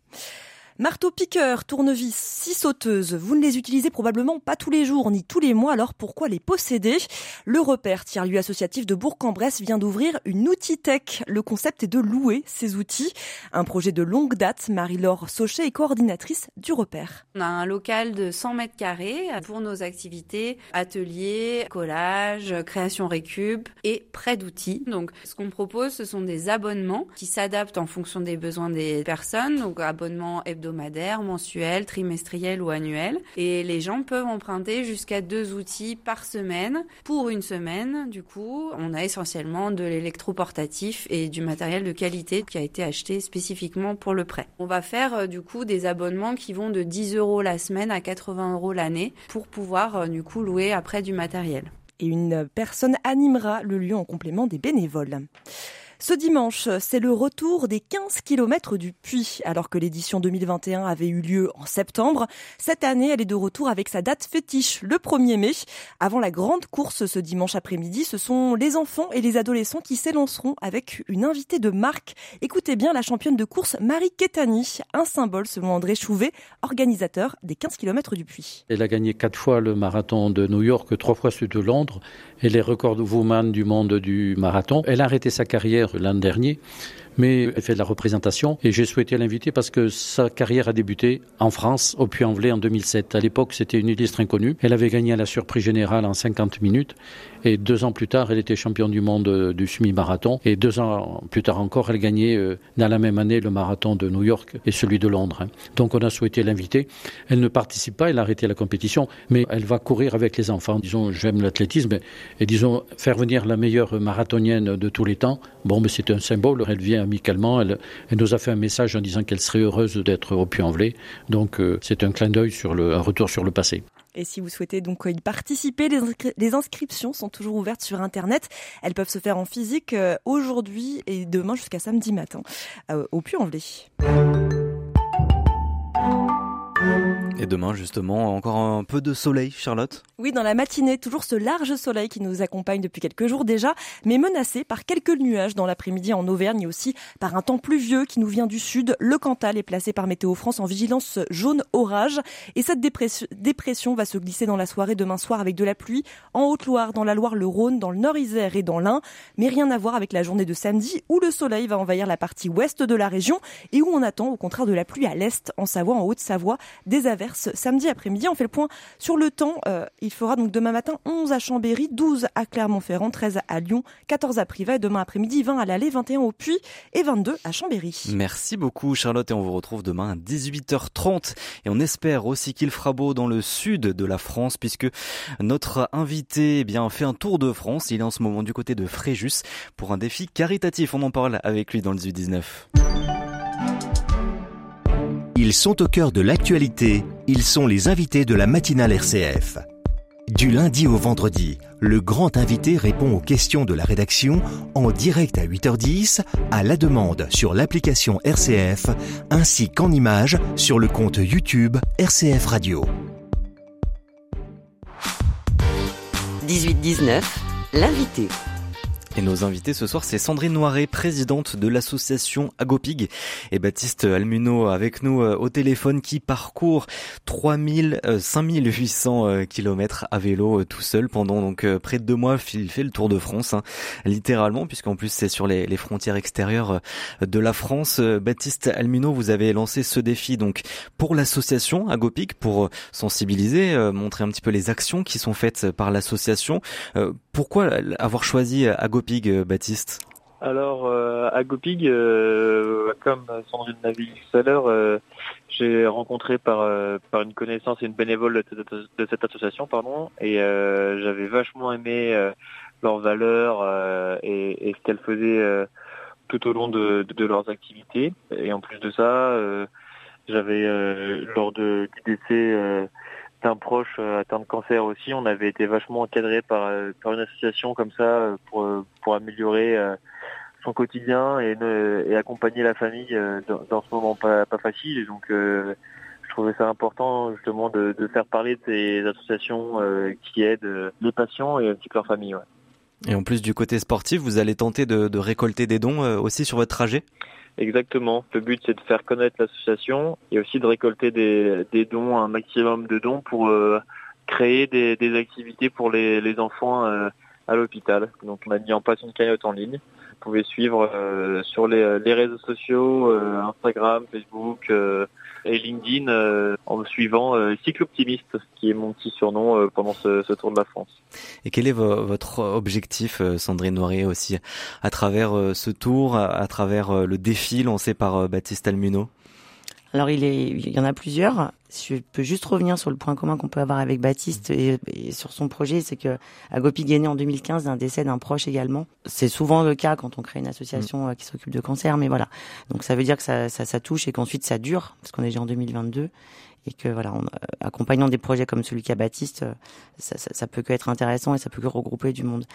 Marteau-piqueur, tournevis, scie sauteuse, vous ne les utilisez probablement pas tous les jours ni tous les mois, alors pourquoi les posséder? Le repère tiers-lieu associatif de Bourg-en-Bresse vient d'ouvrir une outil tech. Le concept est de louer ces outils. Un projet de longue date, Marie-Laure Sauchet est coordinatrice du repère. On a un local de 100 mètres carrés pour nos activités, ateliers, collage, création récup et prêt d'outils. Donc ce qu'on propose, ce sont des abonnements qui s'adaptent en fonction des besoins des personnes, donc abonnements hebdomadaires hebdomadaire, mensuel, trimestriel ou annuel. Et les gens peuvent emprunter jusqu'à deux outils par semaine. Pour une semaine, du coup, on a essentiellement de l'électroportatif et du matériel de qualité qui a été acheté spécifiquement pour le prêt. On va faire euh, du coup des abonnements qui vont de 10 euros la semaine à 80 euros l'année pour pouvoir euh, du coup louer après du matériel. Et une personne animera le lieu en complément des bénévoles. Ce dimanche, c'est le retour des 15 km du Puy. Alors que l'édition 2021 avait eu lieu en septembre, cette année, elle est de retour avec sa date fétiche, le 1er mai. Avant la grande course ce dimanche après-midi, ce sont les enfants et les adolescents qui s'élanceront avec une invitée de marque. Écoutez bien la championne de course Marie Ketani, un symbole selon André Chouvet, organisateur des 15 km du Puy. Elle a gagné quatre fois le marathon de New York, trois fois celui de Londres. Elle est record woman du monde du marathon. Elle a arrêté sa carrière l'an dernier mais elle fait de la représentation et j'ai souhaité l'inviter parce que sa carrière a débuté en France, au Puy-en-Velay en 2007. À l'époque, c'était une illustre inconnue. Elle avait gagné à la surprise générale en 50 minutes et deux ans plus tard, elle était championne du monde du semi-marathon et deux ans plus tard encore, elle gagnait euh, dans la même année le marathon de New York et celui de Londres. Hein. Donc on a souhaité l'inviter. Elle ne participe pas, elle a arrêté la compétition, mais elle va courir avec les enfants. Disons, j'aime l'athlétisme et disons, faire venir la meilleure marathonienne de tous les temps, bon, mais c'est un symbole. Elle vient amicalement. Elle, nous a fait un message en disant qu'elle serait heureuse d'être au Puy-en-Velay. Donc euh, c'est un clin d'œil sur le, un retour sur le passé. Et si vous souhaitez donc y participer, les, inscriptions sont toujours ouvertes sur Internet. Elles peuvent se faire en physique euh, aujourd'hui et demain jusqu'à samedi matin euh, au Puy-en-Velay. Et demain, justement, encore un peu de soleil, Charlotte? Oui, dans la matinée, toujours ce large soleil qui nous accompagne depuis quelques jours déjà, mais menacé par quelques nuages dans l'après-midi en Auvergne et aussi par un temps pluvieux qui nous vient du sud. Le Cantal est placé par Météo France en vigilance jaune orage. Et cette dépression va se glisser dans la soirée demain soir avec de la pluie en Haute-Loire, dans la Loire, le Rhône, dans le Nord-Isère et dans l'Ain. Mais rien à voir avec la journée de samedi où le soleil va envahir la partie ouest de la région et où on attend au contraire de la pluie à l'est, en Savoie, en Haute-Savoie, des averses samedi après-midi. On fait le point sur le temps. Euh, il fera donc demain matin 11 à Chambéry, 12 à Clermont-Ferrand, 13 à Lyon, 14 à Privas et demain après-midi 20 à l'Allée, 21 au Puy et 22 à Chambéry. Merci beaucoup Charlotte et on vous retrouve demain à 18h30 et on espère aussi qu'il fera beau dans le sud de la France puisque notre invité eh bien fait un tour de France. Il est en ce moment du côté de Fréjus pour un défi caritatif. On en parle avec lui dans le 19. Ils sont au cœur de l'actualité, ils sont les invités de la matinale RCF. Du lundi au vendredi, le grand invité répond aux questions de la rédaction en direct à 8h10, à la demande sur l'application RCF, ainsi qu'en images sur le compte YouTube RCF Radio. 18-19, l'invité. Et nos invités ce soir, c'est Sandrine Noiret, présidente de l'association Agopig, et Baptiste Almuno avec nous euh, au téléphone qui parcourt 3000, 5800 km à vélo euh, tout seul pendant donc euh, près de deux mois. Il fait le tour de France, hein, littéralement, puisqu'en plus c'est sur les, les, frontières extérieures de la France. Baptiste Almuno, vous avez lancé ce défi donc pour l'association Agopig pour sensibiliser, montrer un petit peu les actions qui sont faites par l'association. Pourquoi avoir choisi Agopig Euh, Baptiste alors, euh, Agopig, euh, comme Sandrine dit tout à l'heure, j'ai rencontré par par une connaissance et une bénévole de, cette association, pardon, et j'avais vachement aimé leurs valeurs et, et, ce qu'elles faisaient tout au long de, de, leurs activités. Et en plus de ça, j'avais lors de, du décès d'un proche euh, atteint de cancer aussi, on avait été vachement encadré par, euh, par une association comme ça euh, pour, pour améliorer son quotidien et, et accompagner la famille dans, ce moment pas, facile. Donc, je trouvais ça important justement de, faire parler de ces associations qui aident les patients et aussi leur famille. Et en plus du côté sportif, vous allez tenter de récolter des dons aussi sur votre trajet? Exactement. Le but, c'est de faire connaître l'association et aussi de récolter des, dons, un maximum de dons pour euh, créer des, activités pour les, enfants euh, à l'hôpital. Donc, on a mis en place une cagnotte en ligne. Vous pouvez suivre euh, sur les, réseaux sociaux, Instagram, Facebook et LinkedIn euh, en suivant euh, Cycle Optimiste, qui est mon petit surnom euh, pendant ce, ce, tour de la France. Et quel est votre objectif, Sandrine Noiret, aussi, à travers ce tour, à, travers le défi lancé par Baptiste Almuno? Alors il, est, il y en a plusieurs. Je peux juste revenir sur le point commun qu'on peut avoir avec Baptiste et, sur son projet, c'est que Agopi est né en 2015 d'un décès d'un proche également. C'est souvent le cas quand on crée une association mm. qui s'occupe de cancer, mais voilà. Donc ça veut dire que ça, ça, ça touche et qu'ensuite ça dure, parce qu'on est déjà en 2022 et que voilà, en euh, accompagnant des projets comme celui qu'a Baptiste, ça, ça, ça peut que être intéressant et ça peut que regrouper du monde.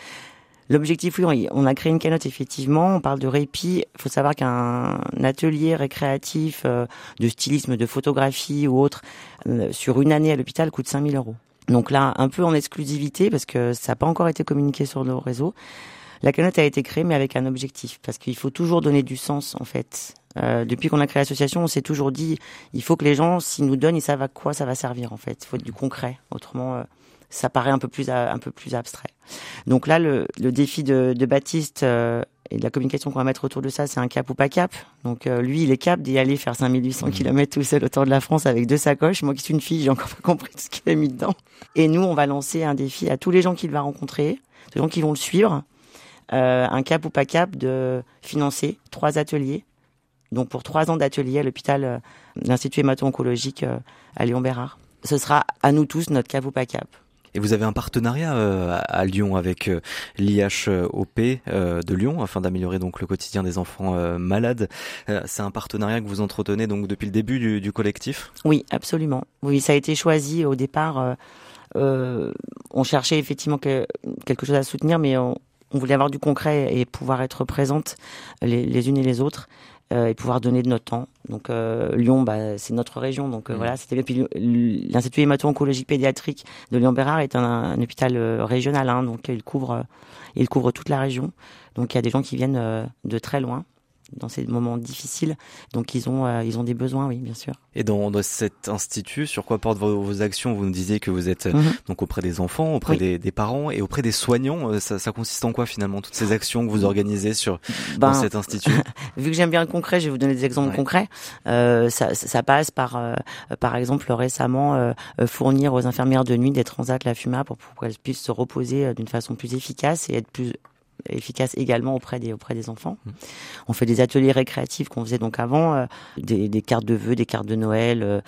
L'objectif, oui, on a créé une cagnotte effectivement. On parle de répit. Il faut savoir qu'un atelier récréatif euh, de stylisme, de photographie ou autre euh, sur une année à l'hôpital coûte 5000 euros. Donc là, un peu en exclusivité parce que ça n'a pas encore été communiqué sur nos réseaux. La cagnotte a été créée, mais avec un objectif, parce qu'il faut toujours donner du sens, en fait. Euh, depuis qu'on a créé l'association, on s'est toujours dit, il faut que les gens, s'ils nous donnent, ils savent à quoi ça va servir, en fait. Il faut du concret. Autrement, ça paraît un peu plus un peu plus abstrait. Donc là, le, le défi de, de Baptiste euh, et de la communication qu'on va mettre autour de ça, c'est un cap ou pas cap. Donc euh, lui, il est cap d'y aller faire 5800 km tout seul autour de la France avec deux sacoches. Moi qui suis une fille, j'ai encore pas compris tout ce qu'il a mis dedans. Et nous, on va lancer un défi à tous les gens qu'il va rencontrer, les gens qui vont le suivre, euh, un cap ou pas cap de financer trois ateliers. Donc pour trois ans d'ateliers à l'hôpital, euh, l'Institut hémato-oncologique à Lyon-Bérard. Ce sera à nous tous notre cap ou pas cap. Et vous avez un partenariat euh, à Lyon avec euh, l'IHOP euh, de Lyon afin d'améliorer donc le quotidien des enfants malades. C'est un partenariat que vous entretenez donc depuis le début du, collectif? Oui, absolument. Oui, ça a été choisi au départ. On cherchait effectivement que, quelque chose à soutenir, mais on, voulait avoir du concret et pouvoir être présentes les, les unes et les autres. Euh, et pouvoir donner de notre temps. Donc euh, Lyon, bah, c'est notre région, donc euh, mmh. voilà, c'était bien. Puis l'institut hémato-oncologique pédiatrique de Lyon-Bérard est un, un hôpital régional, hein, donc il couvre, il couvre toute la région. Donc il y a des gens qui viennent de très loin dans ces moments difficiles. Donc ils ont euh, ils ont des besoins, oui, bien sûr. Et dans, dans cet institut, sur quoi portent vos, vos, actions? Vous nous disiez que vous êtes mhm. donc auprès des enfants, auprès des, des, parents et auprès des soignants. Euh, ça, ça, consiste en quoi finalement toutes ces actions que vous organisez sur ben, dans cet institut? Vu que j'aime bien le concret, je vais vous donner des exemples concrets. Euh, ça, ça, passe par euh, par exemple récemment euh, fournir aux infirmières de nuit des transats la FUMA pour, pour qu'elles puissent se reposer d'une façon plus efficace et être plus efficace également auprès des auprès des enfants. Mmh. On fait des ateliers récréatifs qu'on faisait donc avant, euh, des, des, cartes de vœux, des cartes de Noël euh,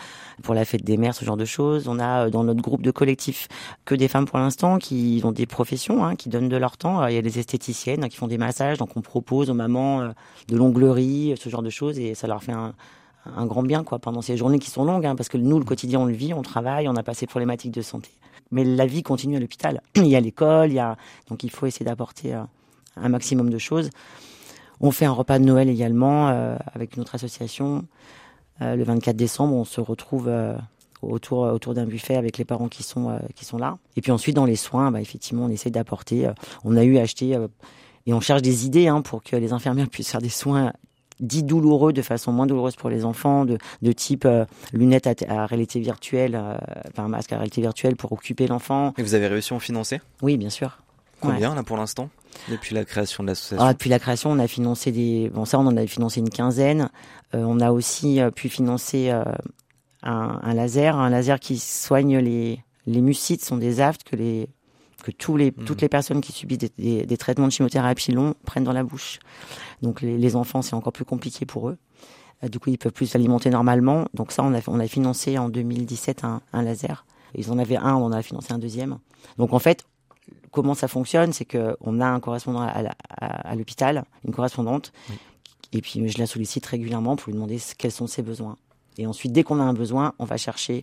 pour la fête des mères, ce genre de choses. On a euh, dans notre groupe de collectif que des femmes pour l'instant qui ont des professions, hein, qui donnent de leur temps. Il y a des esthéticiennes hein, qui font des massages, donc on propose aux mamans de l'onglerie, ce genre de choses, et ça leur fait un, un grand bien quoi pendant ces journées qui sont longues, hein, parce que nous le quotidien on le vit, on travaille, on a passé problématiques de santé mais la vie continue à l'hôpital. Il y a l'école, il y a donc il faut essayer d'apporter un maximum de choses. On fait un repas de Noël également euh, avec une autre association. Euh, le 24 décembre, on se retrouve euh, autour autour d'un buffet avec les parents qui sont qui sont là. Et puis ensuite dans les soins, bah, effectivement, on essaie d'apporter. on a eu acheté et on cherche des idées hein, pour que les infirmières puissent faire des soins dits douloureux de façon moins douloureuse pour les enfants, de, de type lunettes à, réalité virtuelle, enfin masque à réalité virtuelle pour occuper l'enfant. Et vous avez réussi à en financer? Oui, bien sûr. Combien là pour l'instant depuis la création de l'association ah, Depuis la création, on a financé des. Bon, ça, on en a financé une quinzaine. Euh, on a aussi euh, pu financer euh, un, un, laser, un laser qui soigne les les mucites, sont des aftes que les que tous les mmh. toutes les personnes qui subissent des, des, des, traitements de chimiothérapie longs prennent dans la bouche. Donc les, les enfants, c'est encore plus compliqué pour eux. du coup, ils peuvent plus s'alimenter normalement. Donc ça, on a on a financé en 2017 un, un laser. Ils en avaient un, on en a financé un deuxième. Donc en fait, comment ça fonctionne, c'est qu'on a un correspondant à, l'hôpital, une correspondante, et puis je la sollicite régulièrement pour lui demander quels sont ses besoins. Et ensuite, dès qu'on a un besoin, on va chercher,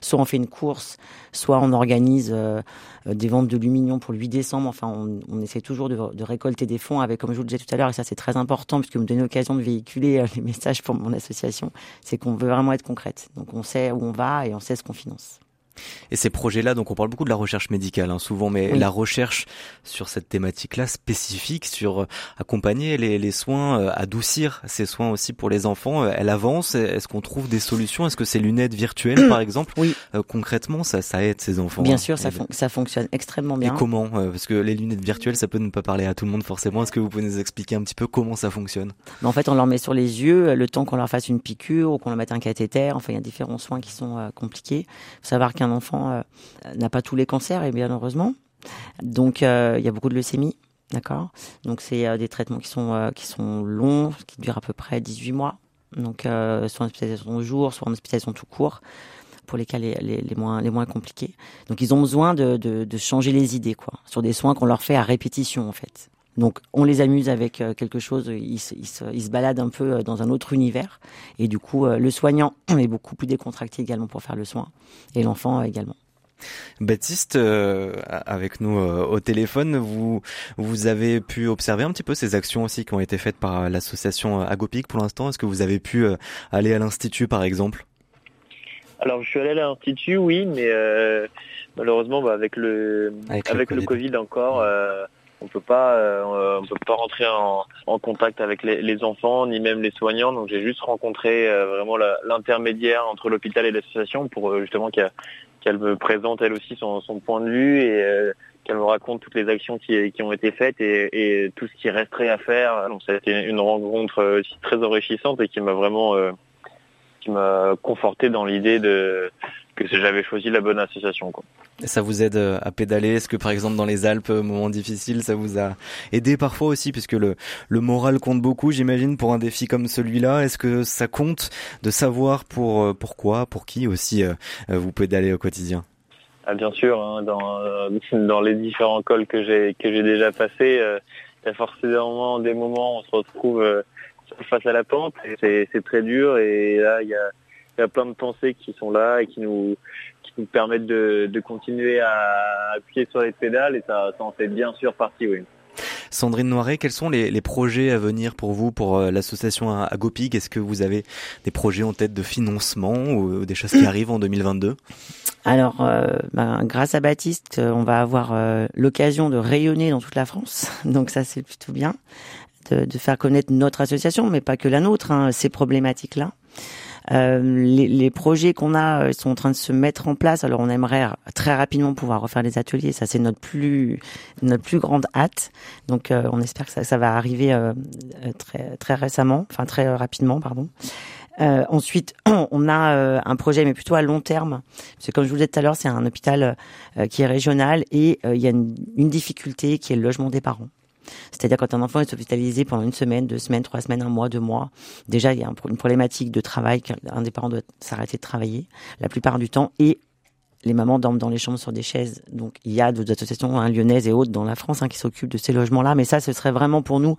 soit on fait une course, soit on organise euh, des ventes de lumignon pour le 8 décembre. Enfin, on, essaie toujours de, récolter des fonds avec, comme je vous le disais tout à l'heure, et ça c'est très important puisque vous me donnez l'occasion de véhiculer euh, les messages pour mon association, c'est qu'on veut vraiment être concrète. Donc on sait où on va et on sait ce qu'on finance. Et ces projets-là, donc on parle beaucoup de la recherche médicale hein, souvent, mais la recherche sur cette thématique-là spécifique, sur euh, accompagner les, les soins, euh, adoucir ces soins aussi pour les enfants, euh, elle avance. Est-ce qu'on trouve des solutions? Est-ce que ces lunettes virtuelles, par exemple, oui. concrètement, ça, ça aide ces enfants? Bien sûr, ça, ça fonctionne extrêmement bien. Et comment Parce que les lunettes virtuelles, ça peut ne pas parler à tout le monde forcément. Est-ce que vous pouvez nous expliquer un petit peu comment ça fonctionne? En fait, on leur met sur les yeux le temps qu'on leur fasse une piqûre ou qu'on leur mette un cathéter. Enfin, il y a différents soins qui sont compliqués. Il faut savoir qu'un enfant euh, n'a pas tous les cancers, et bien heureusement. Donc, euh, il y a beaucoup de leucémie. D'accord Donc, c'est euh, des traitements qui sont, qui sont longs, qui durent à peu près 18 mois. Donc, soit en hospitalisation de jour, soit en hospitalisation tout court pour les cas les, les, moins les moins compliqués. Donc ils ont besoin de, de, de, changer les idées quoi, sur des soins qu'on leur fait à répétition en fait. Donc on les amuse avec quelque chose, ils, ils, se, ils, se, baladent un peu dans un autre univers et du coup le soignant est beaucoup plus décontracté également pour faire le soin et l'enfant également. Baptiste, euh, avec nous euh, au téléphone, vous vous avez pu observer un petit peu ces actions aussi qui ont été faites par l'association Agopic pour l'instant? Est-ce que vous avez pu aller à l'institut par exemple? Alors je suis allé à l'institut, oui, mais malheureusement bah, avec le avec, le, COVID. encore on peut pas euh, on peut pas rentrer en, contact avec les, enfants ni même les soignants donc j'ai juste rencontré euh, vraiment l'intermédiaire entre l'hôpital et l'association pour euh, justement qu'elle me présente elle aussi son, point de vue et qu'elle me raconte toutes les actions qui, ont été faites et, tout ce qui resterait à faire donc ça a été une rencontre aussi très enrichissante et qui m'a vraiment qui m'a conforté dans l'idée que j'avais choisi la bonne association. Ça vous aide euh, à pédaler? Est-ce que par exemple dans les Alpes, euh, moment difficile, ça vous a aidé parfois aussi? Puisque le, le moral compte beaucoup, j'imagine, pour un défi comme celui-là. Est-ce que ça compte de savoir pour euh, pourquoi, pour qui aussi vous pédalez au quotidien? Ah, Bien sûr, hein, dans, dans les différents cols que j'ai que j'ai déjà passés, il y a forcément des moments où on se retrouve face à la pente. C'est très dur et là, il y a il y a plein de pensées qui sont là et qui nous, qui nous permettent de, de continuer à appuyer sur les pédales et ça, ça en fait bien sûr partie, oui. Sandrine Noiret, quels sont les, les, projets à venir pour vous, pour euh, l'association Agopig Est-ce que vous avez des projets en tête de financement ou, des choses qui arrivent en 2022 Alors, euh, ben, grâce à Baptiste, on va avoir euh, l'occasion de rayonner dans toute la France. Donc ça, c'est plutôt bien de, de, faire connaître notre association, mais pas que la nôtre, hein, ces problématiques-là. Euh, les, les, projets qu'on a euh, sont en train de se mettre en place. Alors on aimerait très rapidement pouvoir refaire les ateliers. Ça c'est notre plus notre plus grande hâte. Donc euh, on espère que ça, ça va arriver euh, très très récemment, enfin très rapidement, pardon. Euh, ensuite, on a un projet, mais plutôt à long terme. Parce que comme je vous disais tout à l'heure, c'est un hôpital qui est régional et il y a une, une, difficulté qui est le logement des parents. C'est-à-dire quand un enfant est hospitalisé pendant une semaine, deux semaines, trois semaines, un mois, deux mois, déjà il y a une problématique de travail, qu'un des parents doit s'arrêter de travailler la plupart du temps et les mamans dorment dans les chambres sur des chaises. Donc il y a d'autres associations hein, lyonnaises et autres dans la France hein, qui s'occupent de ces logements-là. Mais ça, ce serait vraiment pour nous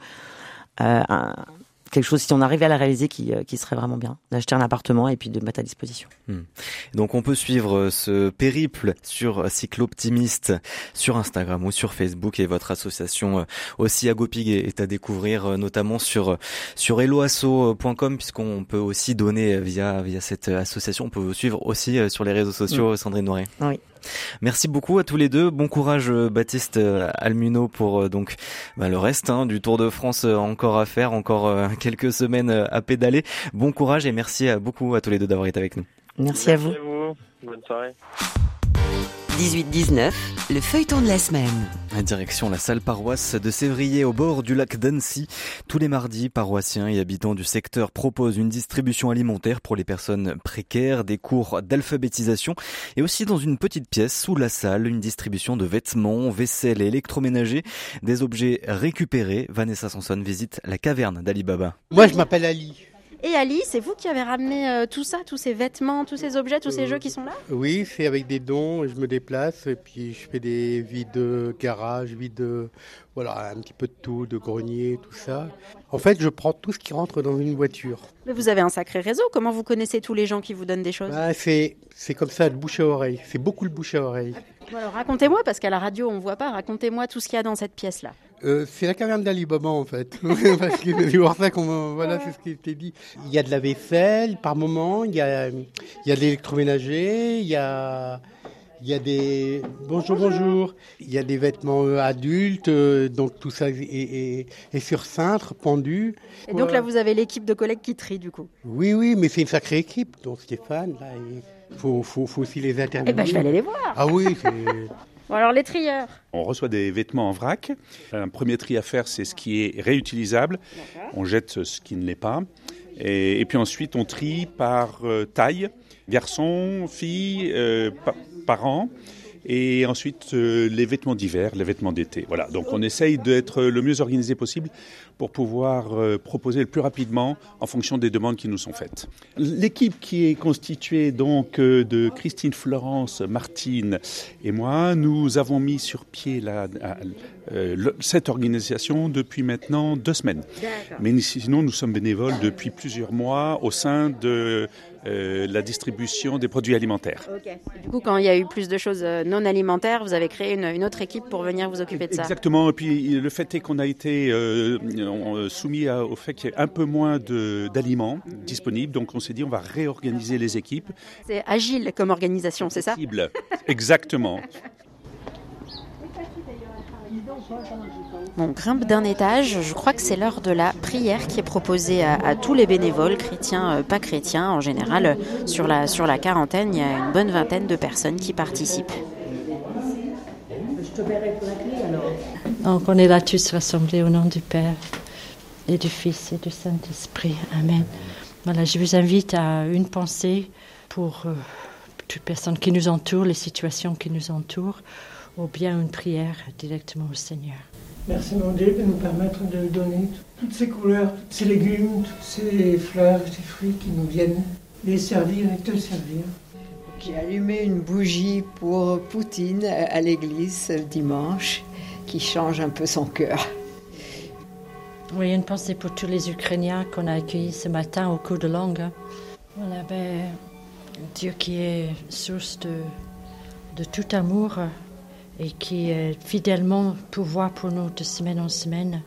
euh, un, quelque chose, si on arrivait à la réaliser, qui, euh, qui serait vraiment bien, d'acheter un appartement et puis de mettre à disposition. Hmm. Donc on peut suivre euh, ce périple sur Cycloptimiste sur Instagram ou sur Facebook et votre association euh, aussi Agopig est à découvrir notamment sur sur helloasso.com puisqu'on peut aussi donner via via cette association. On peut vous suivre aussi sur les réseaux sociaux, hmm. Sandrine Noiret. Oui. Merci beaucoup à tous les deux. Bon courage euh, Baptiste euh, Almuno pour euh, donc bah, le reste hein, du Tour de France encore à faire, encore quelques semaines à pédaler. Bon courage et merci à beaucoup à tous les deux d'avoir été avec nous. Merci, à vous. Merci à vous. Bonne soirée. 18-19, le feuilleton de la semaine. Direction la salle paroisse de Sévrier au bord du lac d'Annecy. Tous les mardis, paroissiens et habitants du secteur proposent une distribution alimentaire pour les personnes précaires, des cours d'alphabétisation et aussi dans une petite pièce sous la salle, une distribution de vêtements, vaisselle et électroménager, des objets récupérés. Vanessa Sanson visite la caverne d'Alibaba. Moi, je m'appelle Ali. Et Ali, c'est vous qui avez ramené euh, tout ça, tous ces vêtements, tous ces objets, tous ces euh, jeux qui sont là? Oui, c'est avec des dons, je me déplace et puis je fais des vides garage, vides, voilà, un petit peu de tout, de grenier, tout ça. En fait, je prends tout ce qui rentre dans une voiture. Mais vous avez un sacré réseau, comment vous connaissez tous les gens qui vous donnent des choses? Bah, c'est, c'est comme ça, le bouche à oreille, c'est beaucoup le bouche à oreille. alors racontez-moi, parce qu'à la radio on ne voit pas, racontez-moi tout ce qu'il y a dans cette pièce-là. Euh, c'est la caverne d'Alibaba en fait. Parce que c'est pour ça qu'on voilà, c'est ce qui était dit. Il y a de la vaisselle par moment, il y a, il y a de l'électroménager, il y a, il y a des bonjour bonjour, il y a des vêtements euh, adultes, euh, donc tout ça est, est, est, sur cintre, pendu. Et donc là vous avez l'équipe de collègues qui trient du coup. Oui oui, mais c'est une sacrée équipe. Donc Stéphane là, il faut, faut, faut aussi les interviewer. Eh ben je vais aller les voir. Ah oui. Bon, alors les trieurs. On reçoit des vêtements en vrac. Un premier tri à faire, c'est ce qui est réutilisable. On jette ce qui ne l'est pas. Et, et, puis ensuite, on trie par euh, taille, garçon, fille, euh, pa parents. Et ensuite, euh, les vêtements d'hiver, les vêtements d'été. Voilà. Donc, on essaye d'être le mieux organisé possible pour pouvoir euh, proposer le plus rapidement en fonction des demandes qui nous sont faites. L'équipe qui est constituée donc euh, de Christine Florence, Martine et moi, nous avons mis sur pied la, euh, cette organisation depuis maintenant deux semaines. Mais sinon, nous sommes bénévoles depuis plusieurs mois au sein de euh, la distribution des produits alimentaires. Du coup, quand il y a eu plus de choses euh, non alimentaires, vous avez créé une, autre équipe pour venir vous occuper de ça. Exactement. Et puis le fait est qu'on a été euh, soumis au fait qu'il y ait un peu moins d'aliments disponibles. Donc on s'est dit on va réorganiser les équipes. C'est agile comme organisation, c'est ça? Exactement. On grimpe d'un étage. Je crois que c'est l'heure de la prière qui est proposée à, tous les bénévoles, chrétiens, euh, pas chrétiens. En général, sur la, quarantaine, il y a une bonne vingtaine de personnes qui participent. Donc on est là tous rassemblés au nom du Père et du Fils et du Saint-Esprit. Amen. Voilà, je vous invite à une pensée pour euh, toutes les personnes qui nous entourent, les situations qui nous entourent, ou bien une prière directement au Seigneur. Merci mon Dieu de nous permettre de donner toutes ces couleurs, tous ces légumes, toutes ces fleurs, ces fruits qui nous viennent les servir et te servir. J'ai allumé une bougie pour Poutine à l'église dimanche qui change un peu son cœur. Oui, une pensée pour tous les Ukrainiens qu'on a accueillis ce matin au coup de langue. Voilà, ben, Dieu qui est source de, de tout amour et qui est fidèlement pouvoir pour nous de semaine en semaine.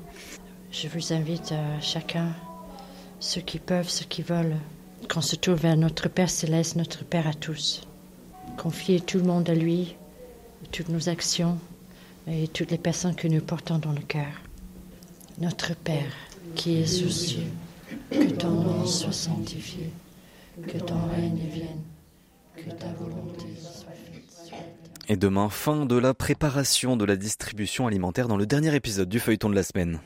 Je vous invite à chacun, ceux qui peuvent, ceux qui veulent, qu'on se tourne vers notre Père céleste, notre Père à tous. Confier tout le monde à lui, toutes nos actions et toutes les personnes que nous portons dans le cœur. Notre Père, qui es aux cieux, que ton nom soit sanctifié, que ton règne vienne, que ta volonté soit. Et demain, fin de la préparation de la distribution alimentaire dans le dernier épisode du feuilleton de la semaine.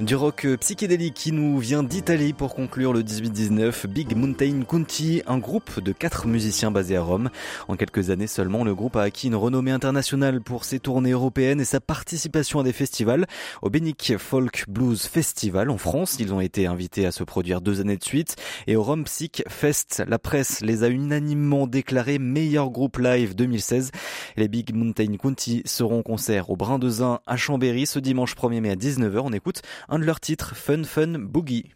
Du rock psychédélique qui nous vient d'Italie pour conclure le 18-19, Big Mountain County, un groupe de quatre musiciens basés à Rome. En quelques années seulement, le groupe a acquis une renommée internationale pour ses tournées européennes et sa participation à des festivals. Au Benic Folk Blues Festival en France, ils ont été invités à se produire deux années de suite. Et au Rome Psych Fest, la presse les a unanimement déclarés meilleur groupe live 2016. Les Big Mountain County seront en concert au Brin de Zin à Chambéry ce dimanche 1er mai à 19h. On écoute un de leurs titres, Fun Fun Boogie.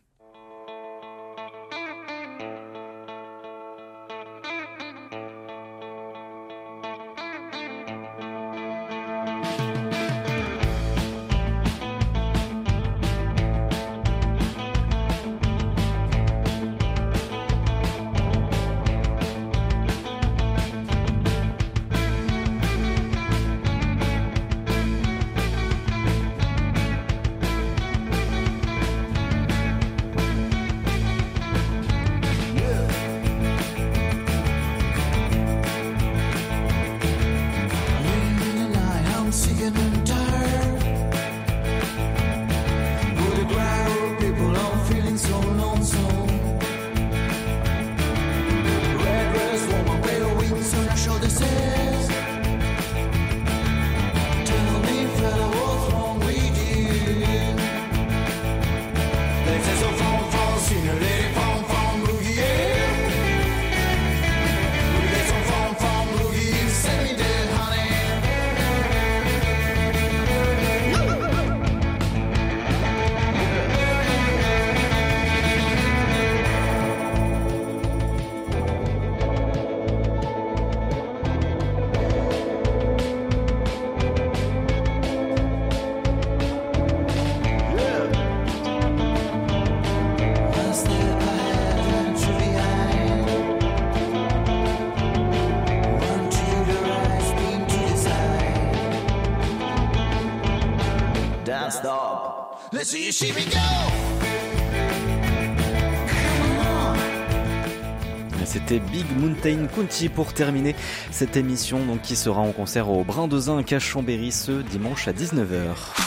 Mountain County pour terminer cette émission donc qui sera en concert au Brin de à Chambéry ce dimanche à 19h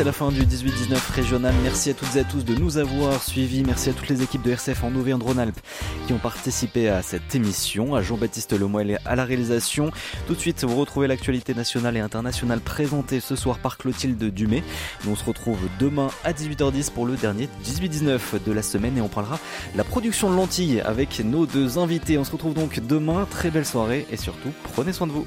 c'est la fin du 18-19 régional. Merci à toutes et à tous de nous avoir suivis. Merci à toutes les équipes de RCF en Auvergne-Rhône-Alpes qui ont participé à cette émission. À Jean-Baptiste Lemoyle à la réalisation. Tout de suite, vous retrouvez l'actualité nationale et internationale présentée ce soir par Clotilde Dumay. Nous on se retrouve demain à 18h10 pour le dernier 18-19 de la semaine et on parlera la production de lentilles avec nos deux invités. On se retrouve donc demain. Très belle soirée et surtout, prenez soin de vous.